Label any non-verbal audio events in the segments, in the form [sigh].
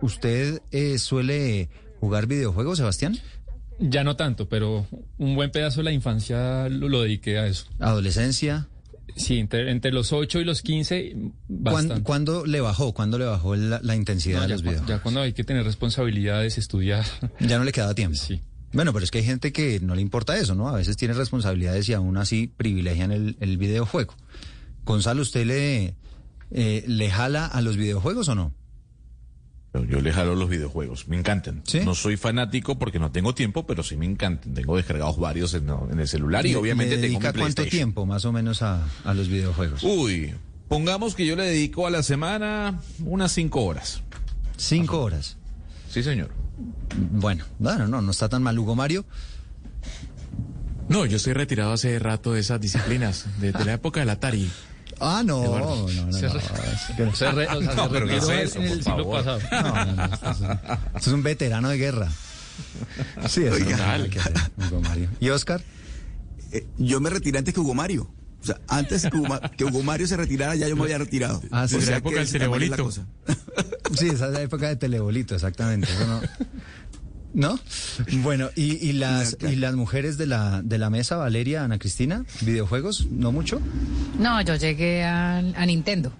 ¿Usted eh, suele jugar videojuegos, Sebastián? Ya no tanto, pero un buen pedazo de la infancia lo, lo dediqué a eso. ¿Adolescencia? Sí, entre, entre los 8 y los 15, ¿Cuándo, bastante. cuándo le bajó? ¿Cuándo le bajó la, la intensidad No, de los videojuegos? ya cuando hay que tener responsabilidades, estudiar. Ya no le quedaba tiempo. Sí. Bueno, pero es que hay gente que no le importa eso, ¿no? A veces tiene responsabilidades y aún así privilegian el, el videojuego. Gonzalo, ¿usted le, eh, le jala a los videojuegos o no? Yo- le jalo los videojuegos, me encantan. ¿Sí? No soy fanático porque no tengo tiempo, pero sí me encantan. Tengo descargados varios en, en el celular y ¿Le- obviamente le tengo mi dedica cuánto PlayStation. tiempo más o menos a, a los videojuegos? Uy, pongamos que yo le dedico a la semana unas cinco horas. Cinco horas. Sí, señor. Bueno, bueno, no, no está tan mal. Hugo Mario, No, yo estoy retirado hace rato de esas disciplinas, desde la época del Atari. [laughs] Ah, no, no, no, Se es [laughs] No, se pero ¿qué es en el siglo pasado. No, no, no, esto es, un, esto es un veterano de guerra. Sí, hacer, Hugo Mario. ¿Y Oscar? Eh, yo me retiré antes que Hugo Mario. O sea, antes que Hugo, que Hugo Mario se retirara, ya yo me había retirado. Ah, sí. O Desde sea la época del es telebolito. Sí, esa es la época de telebolito, exactamente. Eso no. ¿No? [laughs] Bueno, y, y [laughs] las y las mujeres de la de la mesa, Valeria, Ana Cristina, videojuegos, no mucho. No, yo llegué al- a, Nintendo.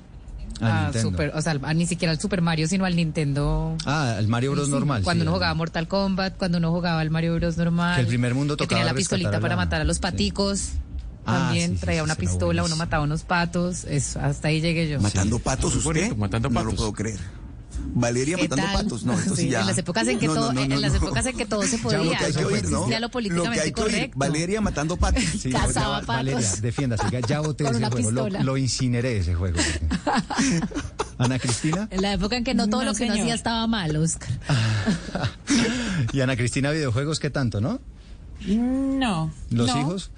A A Nintendo. Super, o sea, a ni siquiera al Super Mario, sino al Nintendo. Ah, el Mario Bros Sí, normal. Cuando sí, uno jugaba Mortal Kombat, cuando uno jugaba el Mario Bros normal. Que el primer mundo que tocaba tenía la pistolita a para la- matar a los sí. paticos. Ah, También traía sí, una pistola, uno mataba unos patos. Eso, hasta ahí llegué yo. Matando patos, usted. matando No lo patos. puedo creer. Valeria ¿Qué matando tal? patos. No, sí, [laughs] Sí, ya. En las épocas en que No, no, todo, no, en no, las no. épocas en que todo se [laughs] Ya podía. lo que hay que no oír, ¿no? existía lo Lo que políticamente hay que oír. correcto. Valeria matando patos. [laughs] Sí, Cazaba ya, Valeria, patos. defiéndase, ya, ya voté Con ese juego, lo, pistola. lo incineré ese juego. Ana Cristina En la época en que no todo No, lo que señor. hacía estaba mal, Oscar. y Ana Cristina videojuegos, ¿qué tanto, no? No. Los no. hijos.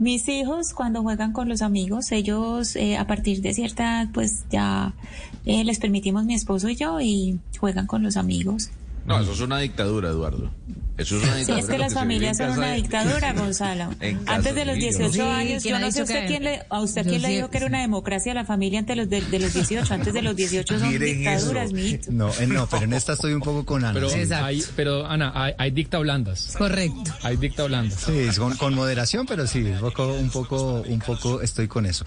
Mis hijos cuando juegan con los amigos, ellos eh, a partir de cierta edad pues ya eh, les permitimos mi esposo y yo y juegan con los amigos. No, eso es una dictadura, Eduardo. Eso es una Sí, dictadura. es que las familias son una de- dictadura, [laughs] Gonzalo. Antes de los de niños. 18 Sí, años, ¿quién yo no sé usted que- quién le, a usted Yo quién le sí- dijo que era una democracia la familia antes de los, de, de los [laughs] 18. Antes de los 18 son Miren dictaduras, mijito. No, eh, no, pero en esta estoy un poco con Ana. Pero, sí. Hay, pero Ana, hay, hay dicta blandas. Correcto. Hay dicta blandas. Sí, es con, con moderación, pero sí, un poco, un poco, un poco estoy con eso.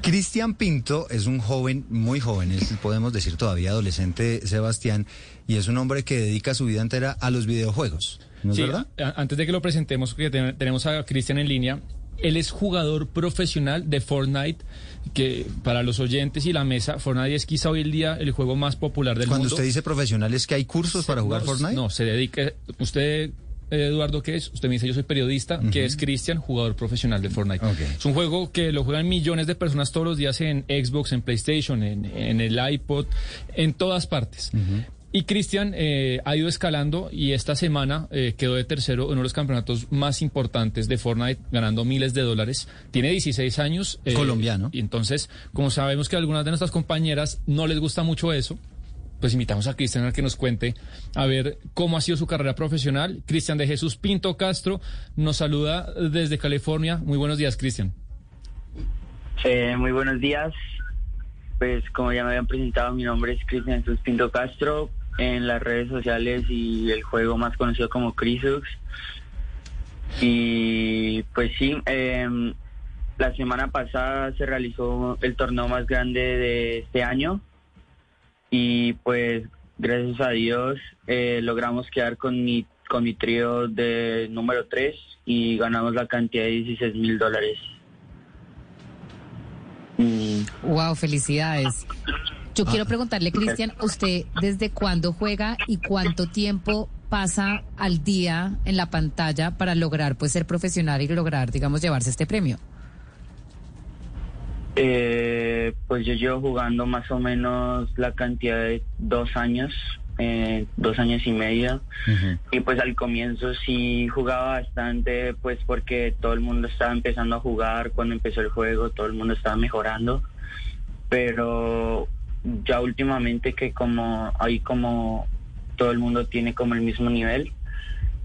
Cristian Pinto es un joven, muy joven, es, podemos decir todavía adolescente, Sebastián, y es un hombre que dedica su vida entera a los videojuegos. ¿No es verdad? antes de que lo presentemos, que ten- tenemos a Cristian en línea. Él es jugador profesional de Fortnite, que para los oyentes y la mesa, Fortnite es quizá hoy el día el juego más popular del Cuando mundo. usted dice profesional, ¿es que hay cursos para jugar no, Fortnite? No, se dedica. Usted, Eduardo, ¿qué es? Usted me dice, yo soy periodista, que es Cristian, jugador profesional de Fortnite. Ok. Es un juego que lo juegan millones de personas todos los días en Xbox, en PlayStation, en, en el iPod, en todas partes. Y Cristian eh, ha ido escalando y esta semana eh, quedó de tercero en uno de los campeonatos más importantes de Fortnite, ganando miles de dólares. Tiene 16 años. eh, Colombiano. Y entonces, como sabemos que a algunas de nuestras compañeras no les gusta mucho eso, pues invitamos a Cristian a que nos cuente a ver cómo ha sido su carrera profesional. Cristian de Jesús Pinto Castro nos saluda desde California. Muy buenos días, Cristian. Eh, muy buenos días. Pues como ya me habían presentado, mi nombre es Cristian Jesús Pinto Castro. En las redes sociales y el juego más conocido como Crisux. Y pues sí, em, la semana pasada se realizó el torneo más grande de este año. Y pues gracias a Dios eh, logramos quedar con mi, con mi trío de número 3 y ganamos la cantidad de 16 mil dólares. Mm, Wow, felicidades. Yo quiero preguntarle, Cristian, ¿usted desde cuándo juega y cuánto tiempo pasa al día en la pantalla para lograr pues ser profesional y lograr, digamos, llevarse este premio? Eh, pues yo llevo jugando más o menos la cantidad de dos años, eh, dos años y medio. Y pues al comienzo sí jugaba bastante, pues porque todo el mundo estaba empezando a jugar cuando empezó el juego, todo el mundo estaba mejorando. Pero ya últimamente que como ahí como todo el mundo tiene como el mismo nivel,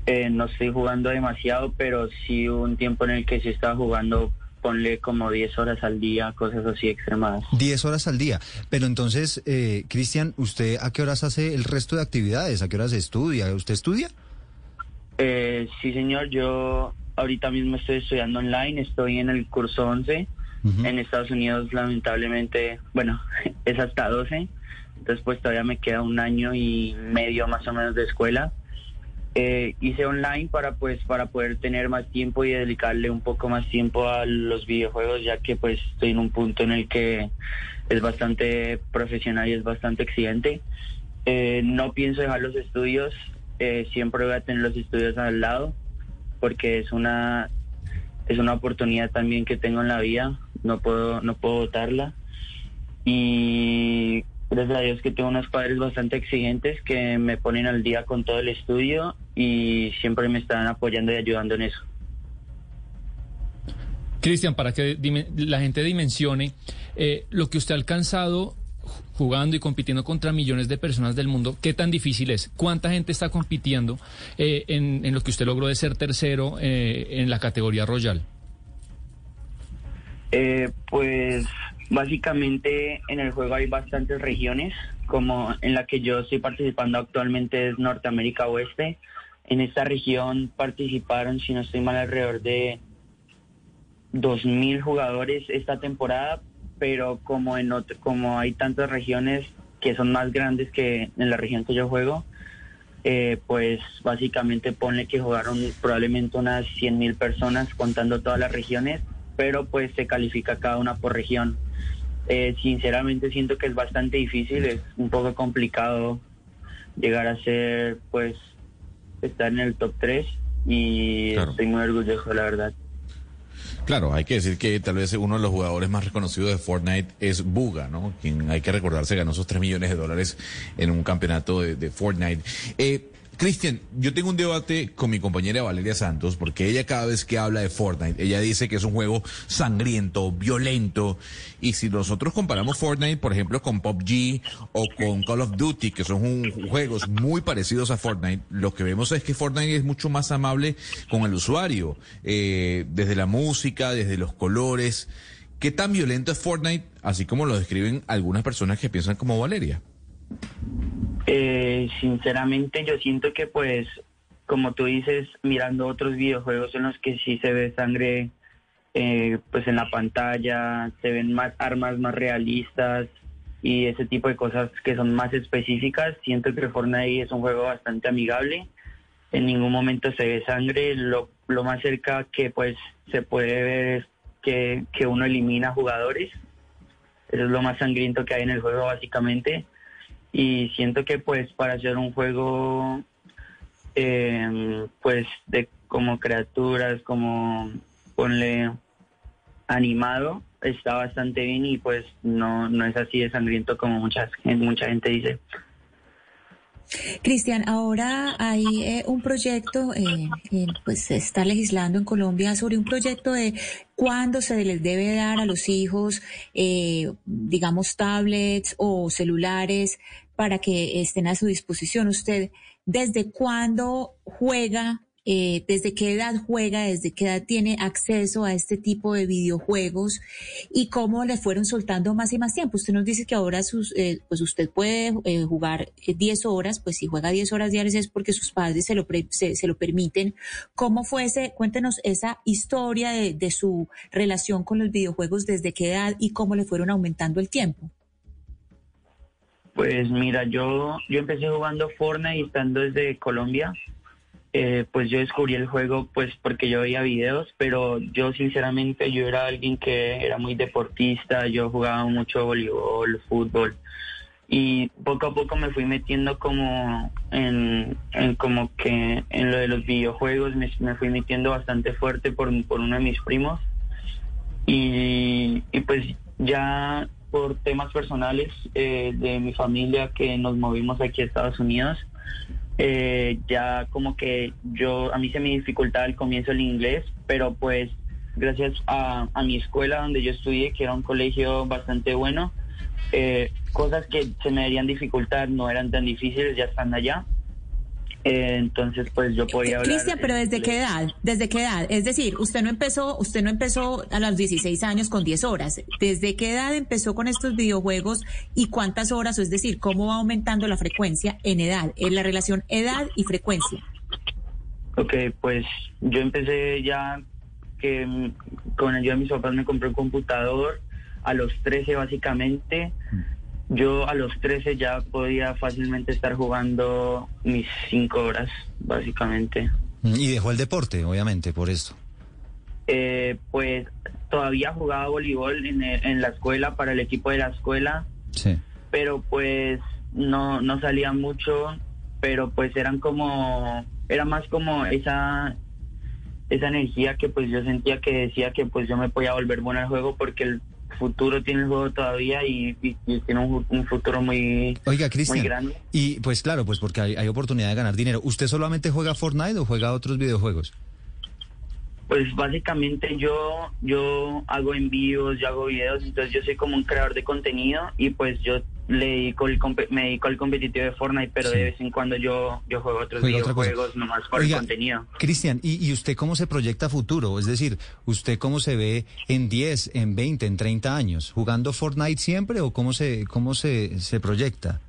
eh, no estoy jugando demasiado, pero sí hubo un tiempo en el que sí estaba jugando ponle como 10 horas al día, cosas así extremadas. 10 horas al día. Pero entonces, eh, Cristian, ¿usted a qué horas hace el resto de actividades? ¿A qué horas estudia? ¿Usted estudia? Eh, sí, señor, yo ahorita mismo estoy estudiando online, estoy en el curso 11. En Estados Unidos, lamentablemente, bueno, [laughs] es hasta 12. Entonces, pues todavía me queda un año y medio más o menos de escuela. Eh, hice online para pues para poder tener más tiempo y dedicarle un poco más tiempo a los videojuegos ya que pues estoy en un punto en el que es bastante profesional y es bastante exigente Eh, no pienso dejar los estudios eh, siempre voy a tener los estudios al lado porque es una es una oportunidad también que tengo en la vida no puedo no puedo botarla y gracias a Dios que tengo unos padres bastante exigentes que me ponen al día con todo el estudio y siempre me están apoyando y ayudando en eso. Cristian, para que la gente dimensione eh, lo que usted ha alcanzado jugando y compitiendo contra millones de personas del mundo, ¿qué tan difícil es? ¿Cuánta gente está compitiendo eh, en, en lo que usted logró de ser tercero eh, en la categoría Royal? Eh, pues básicamente en el juego hay bastantes regiones, como en la que yo estoy participando actualmente es Norteamérica Oeste. En esta región participaron, si no estoy mal, alrededor de 2.000 jugadores esta temporada, pero como, en ot- como hay tantas regiones que son más grandes que en la región que yo juego, eh, pues básicamente ponle que jugaron probablemente unas 100.000 personas contando todas las regiones, pero pues se califica cada una por región. Eh, sinceramente siento que es bastante difícil, es un poco complicado llegar a ser, pues, estar en el top 3 y Claro. estoy muy orgulloso, la verdad. Claro, hay que decir que tal vez uno de los jugadores más reconocidos de Fortnite es Buga, ¿no? Quien hay que recordarse ganó esos 3 millones de dólares en un campeonato de, de Fortnite. Eh, Cristian, yo tengo un debate con mi compañera Valeria Santos, porque ella cada vez que habla de Fortnite, ella dice que es un juego sangriento, violento, y si nosotros comparamos Fortnite, por ejemplo, con PUBG o con Call of Duty, que son un- juegos muy parecidos a Fortnite, lo que vemos es que Fortnite es mucho más amable con el usuario, eh, desde la música, desde los colores. ¿Qué tan violento es Fortnite, así como lo describen algunas personas que piensan como Valeria? Eh, sinceramente yo siento que pues como tú dices mirando otros videojuegos en los que sí se ve sangre eh, pues en la pantalla se ven más armas más realistas y ese tipo de cosas que son más específicas siento que Fortnite es un juego bastante amigable. En ningún momento se ve sangre. Lo, más cerca que pues se puede ver es que, que uno elimina jugadores. Eso es lo más sangriento que hay en el juego básicamente y siento que pues para hacer un juego eh, pues de como criaturas como ponle animado está bastante bien y pues no no es así de sangriento como muchas mucha gente dice. Cristian, ahora hay eh, un proyecto, eh, pues se está legislando en Colombia sobre un proyecto de cuándo se les debe dar a los hijos, eh, digamos, tablets o celulares para que estén a su disposición. ¿Usted desde cuándo juega? Eh, ¿Desde qué edad juega? ¿Desde qué edad tiene acceso a este tipo de videojuegos? ¿Y cómo le fueron soltando más y más tiempo? Usted nos dice que ahora sus, eh, pues usted puede eh, jugar eh, 10 horas, pues si juega 10 horas diarias es porque sus padres se lo, pre- se lo permiten. ¿Cómo fue ese? Cuéntenos esa historia de, de su relación con los videojuegos, desde qué edad y cómo le fueron aumentando el tiempo. Pues mira, yo, yo empecé jugando Fortnite estando desde Colombia. Eh, pues yo descubrí el juego pues porque yo veía videos, pero yo sinceramente yo era alguien que era muy deportista, yo jugaba mucho voleibol, fútbol y poco a poco me fui metiendo como en, como que en lo de los videojuegos me, me fui metiendo bastante fuerte por, por uno de mis primos y pues ya por temas personales eh, de mi familia que nos movimos aquí a Estados Unidos, eh, ya como que yo, a mí se me dificultaba al comienzo el inglés, pero pues gracias a, mi escuela donde yo estudié, que era un colegio bastante bueno, eh, cosas que se me deberían dificultar no eran tan difíciles ya estando allá. Eh, entonces, pues yo podía hablar. Cristian, pero ¿desde qué edad? ¿Desde qué edad? Es decir, usted no empezó, usted no empezó a los 16 años con 10 horas. ¿Desde qué edad empezó con estos videojuegos y cuántas horas? O es decir, ¿cómo va aumentando la frecuencia en edad? En la relación edad y frecuencia. Ok, pues yo empecé ya que mm, con ayuda de mis papás me compré un computador a los 13 básicamente. Yo a los 13 ya podía fácilmente estar jugando mis 5 horas, básicamente. Y dejó el deporte, obviamente, por esto. Eh, pues todavía jugaba voleibol en, el- en la escuela, para el equipo de la escuela, Sí. pero pues no, no salía mucho, pero pues eran como, era más como esa, esa energía que pues yo sentía que decía que pues yo me podía volver bueno al juego porque el futuro tiene el juego todavía y, y- y tiene un, un futuro muy, Oiga, muy grande. Y pues claro, pues porque hay, hay oportunidad de ganar dinero. ¿Usted solamente juega Fortnite o juega otros videojuegos? Pues básicamente yo yo hago envíos, yo hago videos, entonces yo soy como un creador de contenido y pues yo le dedico el me dedico al competitivo de Fortnite, pero Sí. de vez en cuando yo yo juego otros cosa. videojuegos nomás por Oiga, el contenido. Cristian, ¿y, ¿y usted cómo se proyecta futuro? Es decir, ¿usted cómo se ve en 10, en 20, en 30 años? ¿Jugando Fortnite siempre o cómo se, cómo se, se proyecta?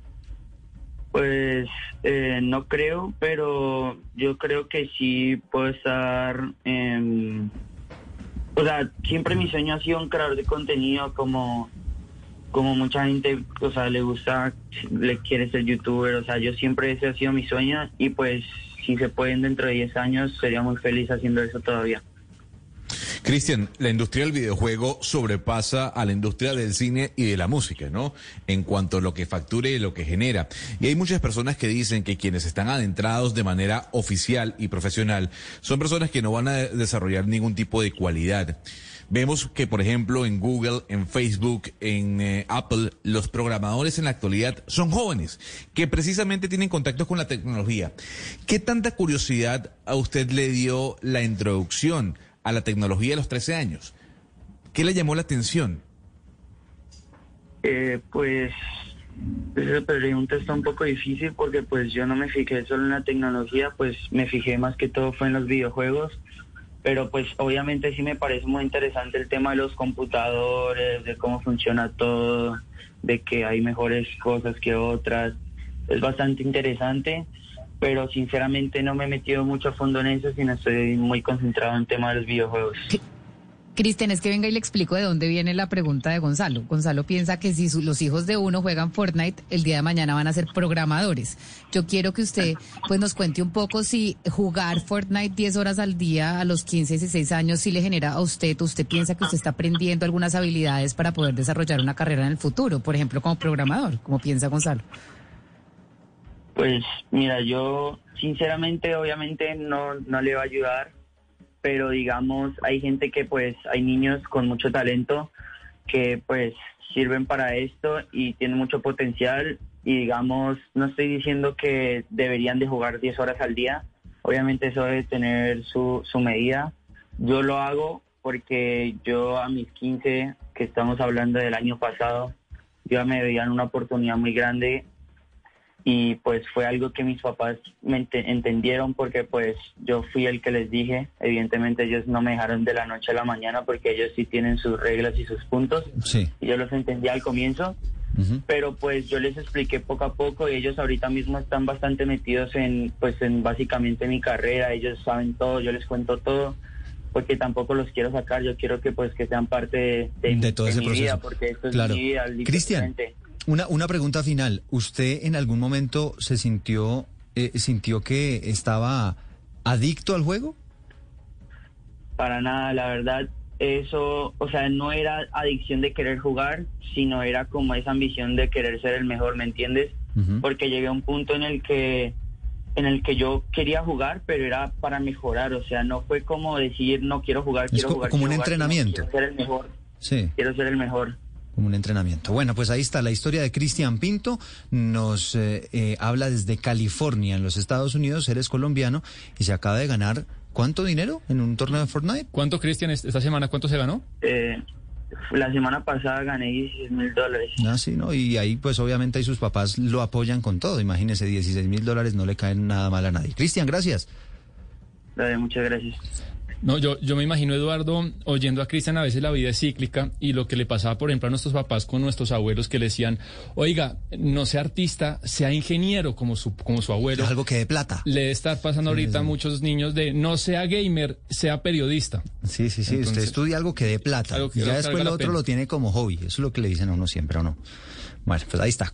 Pues eh, no creo, pero yo creo que sí puedo estar. em, o sea, siempre mi sueño ha sido un creador de contenido como como mucha gente, o sea, le gusta, le quiere ser youtuber, o sea, yo siempre ese ha sido mi sueño y pues si se pueden dentro de 10 años sería muy feliz haciendo eso todavía. Cristian, la industria del videojuego sobrepasa a la industria del cine y de la música, ¿no? En cuanto a lo que facture y lo que genera. Y hay muchas personas que dicen que quienes están adentrados de manera oficial y profesional son personas que no van a desarrollar ningún tipo de cualidad. Vemos que, por ejemplo, en Google, en Facebook, en eh, Apple, los programadores en la actualidad son jóvenes que precisamente tienen contactos con la tecnología. ¿Qué tanta curiosidad a usted le dio la introducción a la tecnología a los 13 años? ¿Qué le llamó la atención? Eh, pues esa pregunta está un poco difícil porque pues yo no me fijé solo en la tecnología, pues me fijé más que todo fue en los videojuegos, pero pues obviamente sí me parece muy interesante el tema de los computadores, de cómo funciona todo, de que hay mejores cosas que otras, es bastante interesante, pero sinceramente no me he metido mucho a fondo en eso, sino estoy muy concentrado en el tema de los videojuegos. Cristian, es que venga y le explico de dónde viene la pregunta de Gonzalo. Gonzalo piensa que si su- los hijos de uno juegan Fortnite, el día de mañana van a ser programadores. Yo quiero que usted pues nos cuente un poco si jugar Fortnite 10 horas al día a los 15, 16 años si le genera a usted, usted piensa que usted está aprendiendo algunas habilidades para poder desarrollar una carrera en el futuro, por ejemplo, como programador, como piensa Gonzalo. Pues mira, yo sinceramente obviamente no, no le va a ayudar, pero digamos, hay gente que pues, hay niños con mucho talento que pues sirven para esto y tienen mucho potencial y digamos, no estoy diciendo que deberían de jugar 10 horas al día, obviamente eso debe tener su, su medida. Yo lo hago porque yo a mis 15, que estamos hablando del año pasado, yo me veían una oportunidad muy grande y pues fue algo que mis papás me ente- entendieron porque pues yo fui el que les dije, evidentemente ellos no me dejaron de la noche a la mañana porque ellos sí tienen sus reglas y sus puntos Sí. y yo los entendí al comienzo, pero pues yo les expliqué poco a poco y ellos ahorita mismo están bastante metidos en pues en básicamente mi carrera, ellos saben todo, yo les cuento todo porque tampoco los quiero sacar, yo quiero que pues que sean parte de, de- De todo de ese mi proceso. vida porque esto es Claro. mi vida Cristian. Una, una pregunta final. ¿Usted en algún momento se sintió, eh, sintió que estaba adicto al juego? Para nada, la verdad, eso, o sea, no era adicción de querer jugar, sino era como esa ambición de querer ser el mejor, ¿me entiendes? Porque llegué a un punto en el que en el que yo quería jugar, pero era para mejorar, o sea, no fue como decir no quiero jugar, Es quiero co- jugar. como quiero un jugar, entrenamiento. Quiero ser el mejor, Sí. quiero ser el mejor. Como un entrenamiento. Bueno, pues ahí está la historia de Cristian Pinto. Nos eh, eh, habla desde California, en los Estados Unidos. Eres colombiano y se acaba de ganar ¿cuánto dinero en un torneo de Fortnite? ¿Cuánto, Cristian, es- esta semana cuánto se ganó? Eh, La semana pasada gané 16 mil dólares. Ah, sí, ¿no? Y ahí pues obviamente ahí sus papás lo apoyan con todo. Imagínese, 16 mil dólares no le caen nada mal a nadie. Cristian, gracias. Dale, muchas gracias. No, yo, yo me imagino, Eduardo, oyendo a Cristian, a veces la vida es cíclica y lo que le pasaba, por ejemplo, a nuestros papás con nuestros abuelos que le decían, oiga, no sea artista, sea ingeniero como su, como su abuelo. Es algo que de plata. Le debe estar pasando ahorita a sí. muchos niños de no sea gamer, sea periodista. Sí, sí, sí. Usted estudia algo que dé plata. que ya después lo otro lo tiene como hobby. Eso es lo que le dicen a uno siempre, ¿o no? Bueno, pues ahí está.